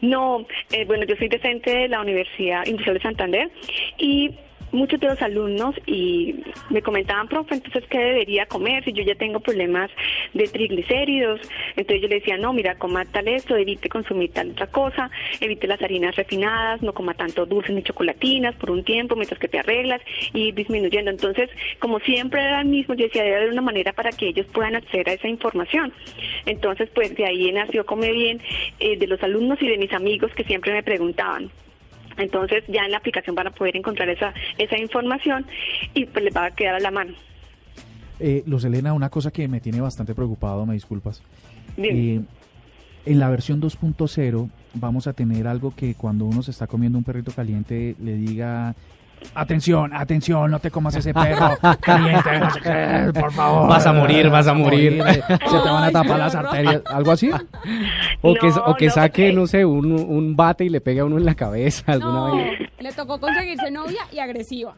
No, eh, bueno, yo soy docente de la Universidad Industrial de Santander y muchos de los alumnos y me comentaban, profe, entonces, ¿qué debería comer si yo ya tengo problemas de triglicéridos? Entonces yo le decía, no, mira, coma tal esto, evite consumir tal otra cosa, evite las harinas refinadas, no coma tanto dulces ni chocolatinas por un tiempo mientras que te arreglas y disminuyendo. Entonces, como siempre era el mismo, yo decía, debe haber una manera para que ellos puedan acceder a esa información. Entonces, pues de ahí nació Come Bien, eh, de los alumnos y de mis amigos que siempre me preguntaban. Entonces ya en la aplicación van a poder encontrar esa, esa información y pues les va a quedar a la mano. Eh, Luz Elena, una cosa que me tiene bastante preocupado, me disculpas. Eh, en la versión 2.0 vamos a tener algo que cuando uno se está comiendo un perrito caliente le diga atención, atención, no te comas ese perro caliente, no sé qué, por favor. Vas a morir, vas a morir. Se te van a tapar las arterias, algo así. (laughs) O que, No, o que no, saque, no sé, un, un bate y le pegue a uno en la cabeza alguna No, vez. le tocó conseguirse novia y agresiva.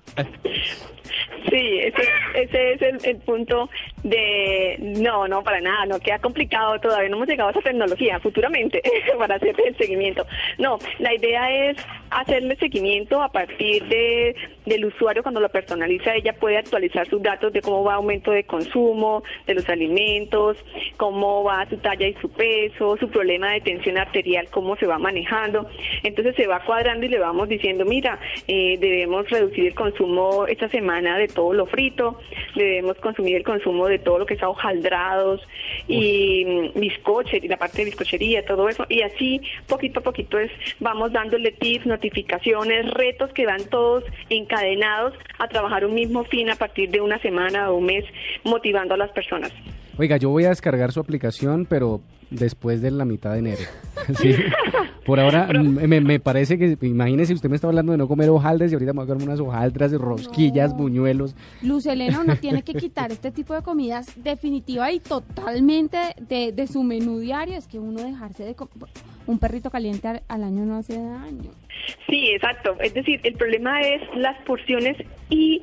Sí, ese, ese es el, el punto de no, no, para nada, no queda complicado, todavía no hemos llegado a esa tecnología futuramente (laughs) para hacer el seguimiento. No, la idea es hacerle seguimiento a partir de del usuario cuando lo personaliza, ella puede actualizar sus datos de cómo va aumento de consumo, de los alimentos, cómo va su talla y su peso, su problema de tensión arterial, cómo se va manejando. Entonces se va cuadrando y le vamos diciendo, mira, eh, debemos reducir el consumo esta semana de todo lo frito, debemos consumir el consumo de todo lo que es hojaldrados y mm, bizcoche, y la parte de bizcochería, todo eso. Y así, poquito a poquito, es vamos dándole tips, notificaciones, retos que van todos encadenados a trabajar un mismo fin a partir de una semana o un mes, motivando a las personas. Oiga, yo voy a descargar su aplicación, pero después de la mitad de enero. (laughs) Sí. Por ahora, me, me parece que, imagínese, usted me está hablando de no comer hojaldres y ahorita me voy a comer unas hojaldras, rosquillas, No. buñuelos. Luz Elena no tiene que (laughs) quitar este tipo de comidas definitiva y totalmente de, de su menú diario. Es que uno dejarse de co- un perrito caliente al, al año no hace daño. Sí, exacto. Es decir, el problema es las porciones y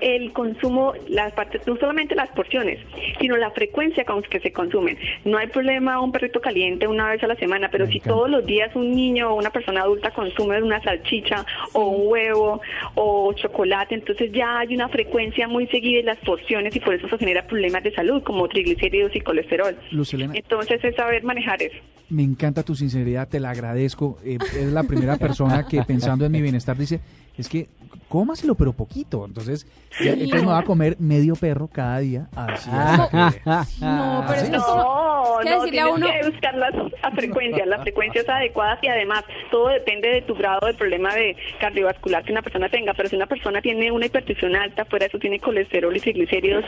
el consumo, las partes, no solamente las porciones, sino la frecuencia con que se consumen. No hay problema un perrito caliente una vez a la semana, pero si todos los días un niño o una persona adulta consume una salchicha o un huevo o chocolate, entonces ya hay una frecuencia muy seguida en las porciones y por eso eso genera problemas de salud como triglicéridos y colesterol. Lucelena, Entonces es saber manejar eso. me encanta tu sinceridad, te la agradezco. Eh, es la primera (laughs) persona que pensando en mi bienestar dice, es que cómaselo pero poquito. Entonces, ya, entonces me va a comer medio perro cada día. Así es. (laughs) No, pero es que es como- No, es que no, decirle a tienes uno- que buscar las a frecuencias, las frecuencias adecuadas y además todo depende de tu grado de problema de cardiovascular que una persona tenga, pero si una persona tiene una hipertensión alta, fuera de eso tiene colesterol y triglicéridos,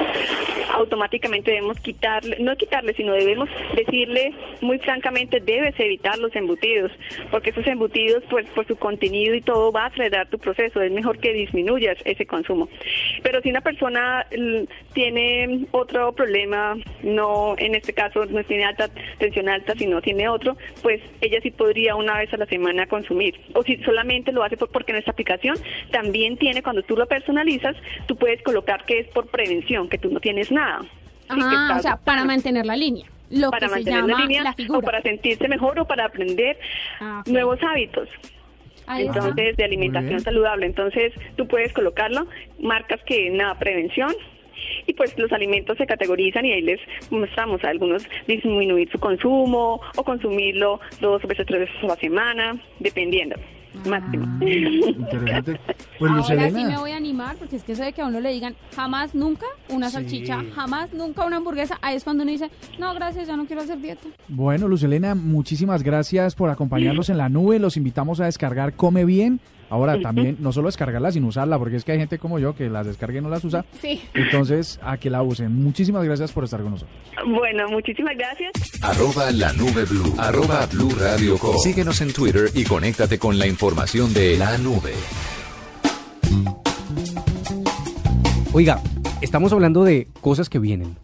automáticamente debemos quitarle, no quitarle, sino debemos decirle muy francamente, debes evitar los embutidos, porque esos embutidos, pues por su contenido y todo, va a acelerar tu proceso, es mejor que disminuyas ese consumo. Pero si una persona l- tiene otro problema, no en este caso no tiene alta tensión alta, sino tiene otro, pues ella sí podría una vez a la semana consumir. O si solamente lo hace por- porque nuestra aplicación también tiene, cuando tú lo personalizas, tú puedes colocar que es por prevención, que tú no tienes nada. Ah, o sea, para mantener la línea. Lo para que se mantener llama la línea la o para sentirse mejor o para aprender Ah, nuevos hábitos. Ahí está. Entonces, de alimentación saludable. Entonces, tú puedes colocarlo, marcas que nada, prevención. Y pues los alimentos se categorizan y ahí les mostramos a algunos disminuir su consumo o consumirlo dos veces, tres veces a la semana, dependiendo. Máximo. Interesante. (laughs) Pues Ahora sí me voy a animar porque es que eso de que a uno le digan jamás nunca una Sí. salchicha, jamás nunca una hamburguesa, ahí es cuando uno dice, no, gracias, ya no quiero hacer dieta. bueno, Lucelena, muchísimas gracias por acompañarnos (laughs) en la nube. Los invitamos a descargar Come Bien. Ahora también, no solo descargarla, sino usarla, porque es que hay gente como yo que las descarga y no las usa. Sí. Entonces, a que la usen. Muchísimas gracias por estar con nosotros. Bueno, muchísimas gracias. Arroba la nube blue. Arroba blue radio com. Síguenos en Twitter y conéctate con la información de la nube. Oiga, estamos hablando de cosas que vienen.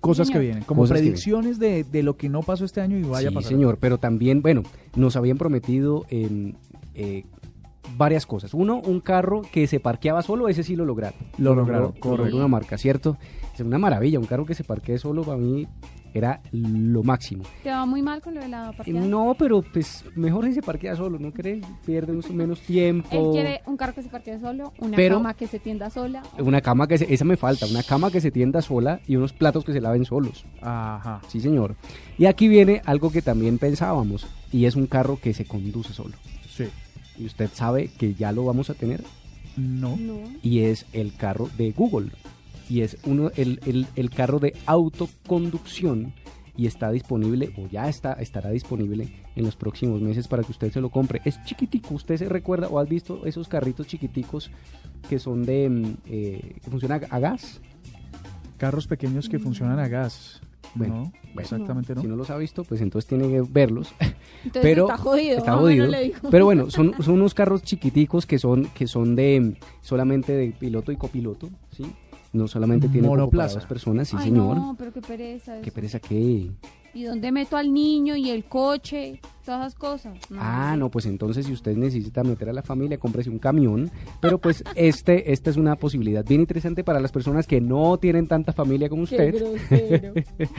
Cosas que vienen, como Cosas predicciones de, de lo que no pasó este año y vaya a sí, pasar. señor, pero también, bueno, nos habían prometido em, eh, varias cosas. Uno, un carro que se parqueaba solo, ese sí lo lograron. Lo lograron, logró- logró una marca, ¿cierto? Es una maravilla, un carro que se parquee solo para mí era lo máximo. ¿Te va muy mal con lo de la Eh, parqueada? No, pero pues mejor si se parquea solo, ¿no crees? Pierde un- menos tiempo. Él quiere un carro que se parquee solo, una Pero- cama que se tienda sola. Una cama que se, esa me falta, una cama que se tienda sola y unos platos que se laven solos. Ajá. Sí, señor. Y aquí viene algo que también pensábamos, y es un carro que se conduce solo. Sí. Y usted sabe que ya lo vamos a tener, No. No. y es el carro de Google. Y es uno, el, el- el carro de autoconducción, y está disponible, o ya está, estará disponible en los próximos meses para que usted se lo compre. Es chiquitico, usted se recuerda o has visto esos carritos chiquiticos que son de, mm, eh, que funcionan a gas. Carros pequeños que funcionan a gas. Bueno, no, bueno. exactamente no. Si no los ha visto, pues entonces tiene que verlos. (laughs) Entonces pero está jodido. está jodido. Pero bueno, son, son unos carros chiquiticos que son, que son de solamente de piloto y copiloto, ¿sí? No solamente tienen como para Monoplaza. dos personas, sí Ay, señor. no, pero qué pereza. Qué eso. pereza que ¿Y dónde meto al niño y el coche? Todas esas cosas. Ah, no, pues entonces si usted necesita meter a la familia, cómprese un camión. Pero pues (laughs) este, esta es una posibilidad bien interesante para las personas que no tienen tanta familia como Qué usted. grosero. (laughs)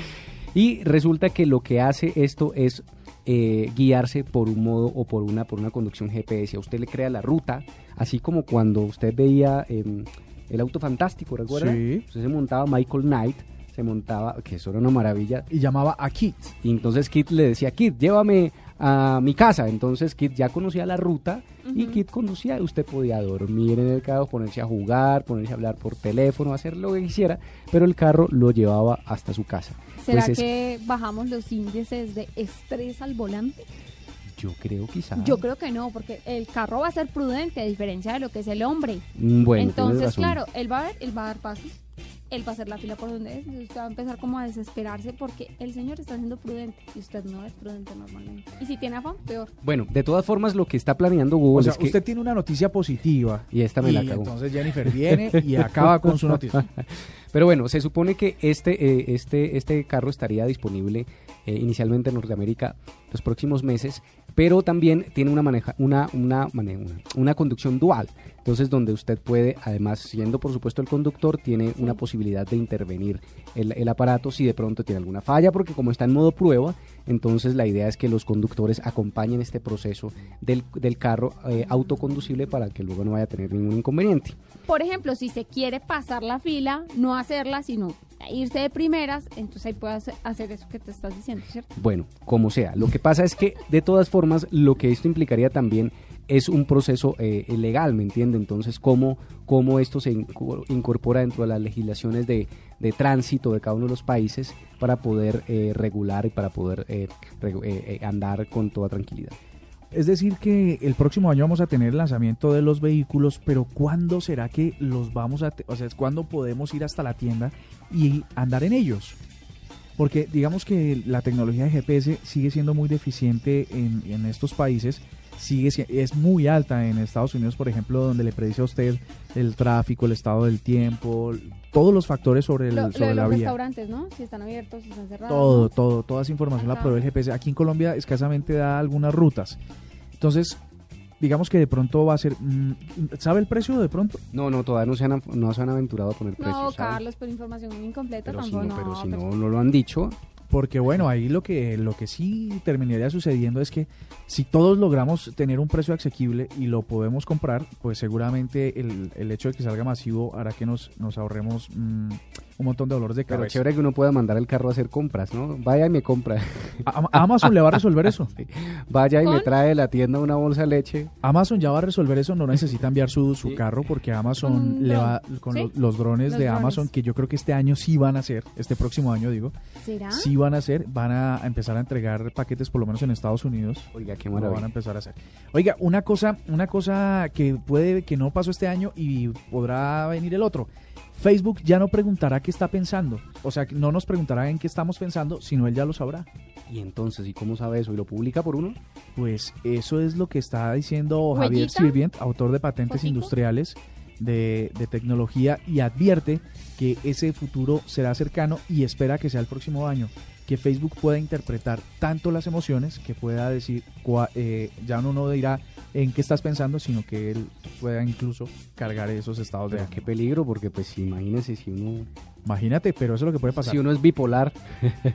Y resulta que lo que hace esto es eh, guiarse por un modo o por una, por una conducción GPS. A usted le crea la ruta, así como cuando usted veía em, el auto fantástico, ¿recuerda? Sí. Usted se montaba Michael Knight, se montaba, que eso era una maravilla. Y llamaba a Kit. Y entonces Kit le decía, Kit, llévame a mi casa. Entonces Kit ya conocía la ruta y. Kit conducía. Usted podía dormir en el carro, ponerse a jugar, ponerse a hablar por teléfono, hacer lo que quisiera, pero el carro lo llevaba hasta su casa. ¿Será Pues es- que bajamos los índices de estrés al volante? Yo creo quizá. Yo creo que no, porque el carro va a ser prudente, a diferencia de lo que es el hombre. Mm, Bueno, Entonces, claro, él va a ver, él va a dar pasos, él va a hacer la fila por donde es, y usted va a empezar como a desesperarse porque el señor está siendo prudente y usted no es prudente normalmente. Y si tiene afán, peor. Bueno, de todas formas, lo que está planeando Google O sea, es que... usted tiene una noticia positiva. Y esta me la y cagó. entonces Jennifer viene y acaba con su noticia. (laughs) Pero bueno, se supone que este, eh, este, este carro estaría disponible eh, inicialmente en Norteamérica los próximos meses, pero también tiene una, maneja, una, una, una conducción dual. Entonces, donde usted puede, además, siendo por supuesto el conductor, tiene una posibilidad de intervenir el, el aparato si de pronto tiene alguna falla, porque como está en modo prueba, entonces la idea es que los conductores acompañen este proceso del, del carro eh, autoconducible para que luego no vaya a tener ningún inconveniente. Por ejemplo, si se quiere pasar la fila, no hacerla, sino irse de primeras, entonces ahí puede hacer- eso que te estás diciendo, ¿cierto? Bueno, como sea. Lo que pasa es que, de todas formas, lo que esto implicaría también es un proceso eh, legal, ¿me entiende? Entonces, ¿cómo, cómo esto se inco- incorpora dentro de las legislaciones de, de tránsito de cada uno de los países para poder eh, regular y para poder eh, eh, eh, andar con toda tranquilidad? Es decir, que el próximo año vamos a tener el lanzamiento de los vehículos, pero ¿cuándo será que los vamos a, o sea, cuándo podemos ir hasta la tienda y andar en ellos? Porque digamos que la tecnología de GPS sigue siendo muy deficiente en, en estos países, sigue si- es muy alta en Estados Unidos, por ejemplo, donde le predice a usted el tráfico, el estado del tiempo, todos los factores sobre, el, Lo, lo sobre de la los vía. restaurantes, ¿no? Si están abiertos, si están cerrados. Todo, ¿no? todo, toda esa información la provee el GPS. Aquí en Colombia escasamente da algunas rutas. Entonces, digamos que de pronto va a ser... mm, ¿Sabe el precio de pronto? No, no, todavía no se han, no se han aventurado a poner No, precios. ¿sabe? Carlos, por información incompleta Pero si tampoco. no, pero si pero- no, no lo han dicho, Porque bueno, ahí lo que, lo que sí terminaría sucediendo es que si todos logramos tener un precio asequible y lo podemos comprar, pues seguramente el, el hecho de que salga masivo hará que nos, nos ahorremos mm, un montón de dolores de pero cabeza. chévere que uno pueda mandar el carro a hacer compras, ¿no? Vaya y me compra. A- Amazon le va a resolver eso. (laughs) Sí. Vaya y me trae de la tienda una bolsa de leche. Amazon ya va a resolver eso, no necesita enviar su, su carro porque Amazon Un le va con los, drones Los de drones. Amazon que yo creo que este año sí van a hacer, este próximo año digo, ¿Será? sí van a hacer, van a empezar a entregar paquetes por lo menos en Estados Unidos. Oiga, qué Lo van a maravilla. empezar a hacer. Oiga, una cosa, una cosa que puede que no pasó este año y podrá venir el otro. Facebook ya no preguntará qué está pensando. O sea, no nos preguntará en qué estamos pensando, sino él ya lo sabrá. Y entonces, ¿y cómo sabe eso? ¿Y lo publica por uno? Pues eso es lo que está diciendo Javier ¿Huellita? Sirvient, autor de patentes ¿Fotico? industriales de, de tecnología, y advierte que ese futuro será cercano y espera que sea el próximo año. Que Facebook pueda interpretar tanto las emociones que pueda decir, cua- eh, ya uno no dirá en qué estás pensando, sino que él pueda incluso cargar esos estados de ánimo. qué peligro, porque pues imagínese si uno, Imagínate, pero eso es lo que puede pasar. si uno es bipolar.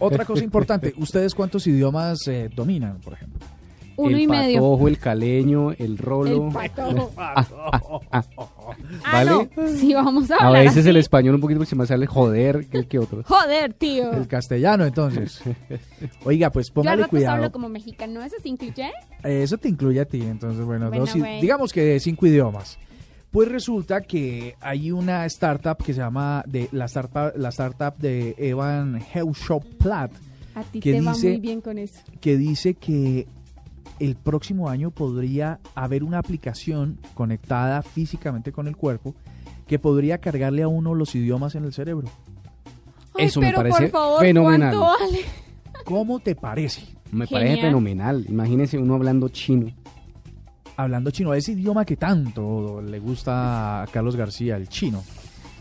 Otra cosa (laughs) importante, ¿ustedes cuántos idiomas eh, dominan, por ejemplo? Uno el y medio. patojo, el caleño, el rolo. El patojo. (laughs) Ah, ¿Vale? no. Sí, vamos a A hablar veces el español un poquito porque se me sale joder que, que otro. Joder, tío. El castellano, entonces. (laughs) Oiga, pues Yo al póngale rato cuidado. hablo como mexicano. ¿Eso se incluye? Eso te incluye a ti, entonces, bueno, Bueno, dos digamos que cinco idiomas. Pues resulta que hay una startup que se llama de la startup, la startup de Evan Platt A ti ¿Qué te va dice? muy bien con eso. que dice que el próximo año podría haber una aplicación conectada físicamente con el cuerpo que podría cargarle a uno los idiomas en el cerebro. Ay, Eso me pero parece por favor, fenomenal. ¿cuánto vale? ¿Cómo te parece? Me parece fenomenal. Imagínese uno hablando chino. Hablando chino, ese idioma que tanto le gusta a Carlos García, el chino.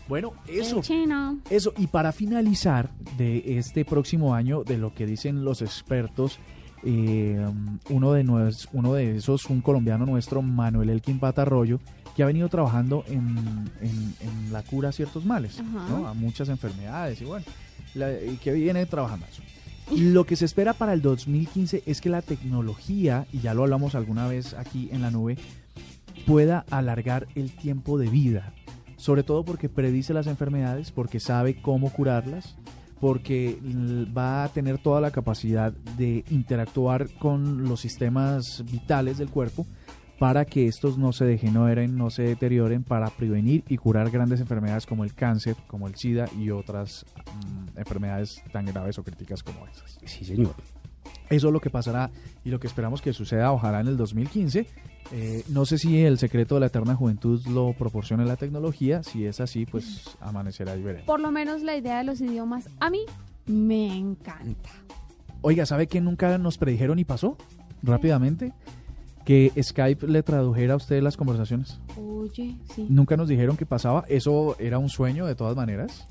Bueno, eso. El chino. Eso, y para finalizar de este próximo año, de lo que dicen los expertos, eh, uno, de nues- uno de esos, un colombiano nuestro, Manuel Elkin Patarroyo, que ha venido trabajando en, en- en la cura a ciertos males, a muchas enfermedades, y bueno, la- y que viene trabajando eso. Lo que se espera para el 2015 es que la tecnología, y ya lo hablamos alguna vez aquí en la nube, pueda alargar el tiempo de vida. Sobre todo porque predice las enfermedades, porque sabe cómo curarlas, porque va a tener toda la capacidad de interactuar con los sistemas vitales del cuerpo para que estos no se degeneren, no se deterioren, para prevenir y curar grandes enfermedades como el cáncer, como el SIDA y otras mm, enfermedades tan graves o críticas como esas. Sí, señor. Eso es lo que pasará y lo que esperamos que suceda, ojalá en el 2015. Eh, no sé si el secreto de la eterna juventud lo proporciona la tecnología. Si es así, pues amanecerá y veremos. Por lo menos la idea de los idiomas a mí me encanta. Oiga, ¿sabe qué nunca nos predijeron y pasó? Rápidamente. Que Skype le tradujera a usted las conversaciones. Oye, sí. Nunca nos dijeron que pasaba. Eso era un sueño de todas maneras.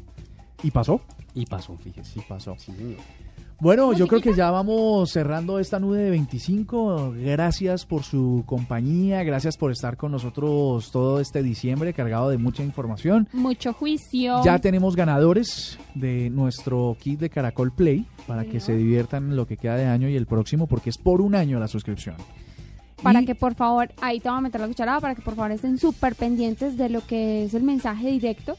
Y pasó. Y pasó, fíjese. Y pasó. Sí, señor. Bueno, yo creo que ya vamos cerrando esta nube de 25. Gracias por su compañía, gracias por estar con nosotros todo este diciembre cargado de mucha información. Mucho juicio. Ya tenemos ganadores de nuestro kit de Caracol Play para que se diviertan lo que queda de año y el próximo porque es por un año la suscripción. Para Y- que por favor, ahí te voy a meter la cucharada, para que por favor estén súper pendientes de lo que es el mensaje directo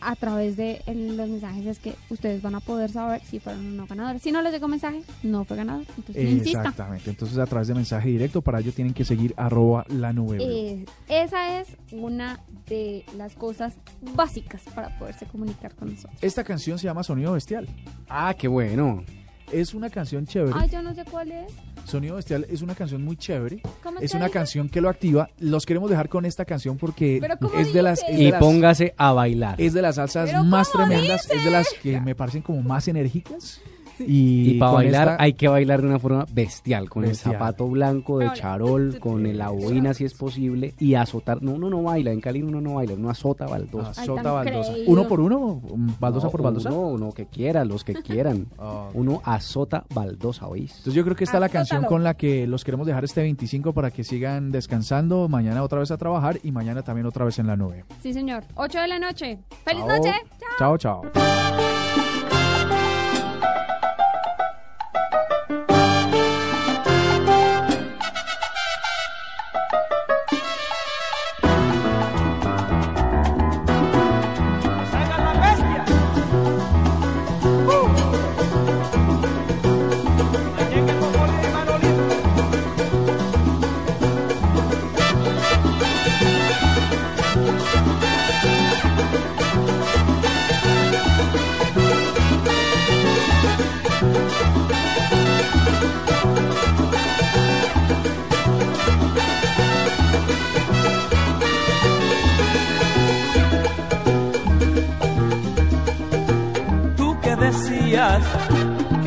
a través de el- los mensajes es que ustedes van a poder saber si fueron o no ganadores. Si no les llegó mensaje, no fue ganador. Entonces, no. Exactamente, entonces a través de mensaje directo para ello tienen que seguir arroba la nube. Eh, esa es una de las cosas básicas para poderse comunicar con nosotros. Esta canción se llama Sonido Bestial. Ah, qué bueno. Es una canción chévere. Ay, yo no sé cuál es. Sonido Bestial es una canción muy chévere. ¿Cómo Es una dice? canción que lo activa. Los queremos dejar con esta canción porque Pero ¿cómo es de las dice? es de Y las- póngase a bailar. es de las salsas ¿Pero más tremendas, es de las que me parecen como más enérgicas. Y, para bailar esta- hay que bailar de una forma bestial, con Bestial. el zapato blanco de charol, con el- la boina si es posible, y azotar. No, uno no baila, en Cali uno no baila, uno azota baldosa. Azota baldosa. creído. ¿Uno por uno? ¿Baldosa No, por baldosa? Uno, uno que quiera, los que quieran. (laughs) Ah, Uno azota baldosa, ¿oís? Entonces yo creo que esta es la canción con la que los queremos dejar este 25 para que sigan descansando, mañana otra vez a trabajar y mañana también otra vez en la nube. Sí, señor. 8 de la noche. ¡Feliz Chao. noche! Chao, chao.